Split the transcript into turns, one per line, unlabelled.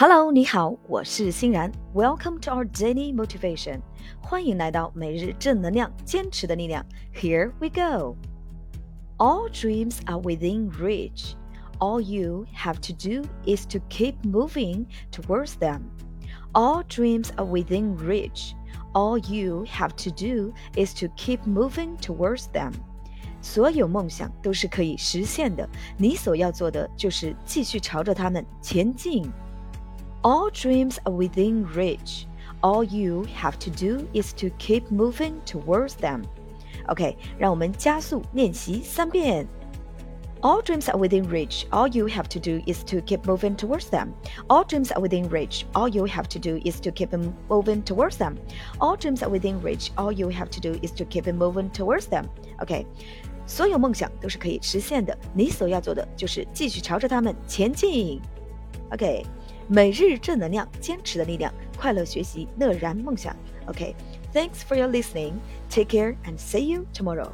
Hello，你好，我是欣然。Welcome to our daily motivation，欢迎来到每日正能量，坚持的力量。Here we go. All dreams are within reach. All you have to do is to keep moving towards them. All dreams are within reach. All you have to do is to keep moving towards them. 所有梦想都是可以实现的，你所要做的就是继续朝着它们前进。 all dreams are within reach. All you have to do is to keep moving towards them. OK，让我们加速练习三遍。All dreams are within reach. All you have to do is to keep moving towards them. All dreams are within reach. All you have to do is to keep moving towards them. All dreams are within reach. All you have to do is to keep moving towards them. OK，所有梦想都是可以实现的，你所要做的就是继续朝着它们前进。OK。 每日正能量，坚持的力量，快乐学习，乐然梦想。OK，thanks for your listening. Take care and see you tomorrow.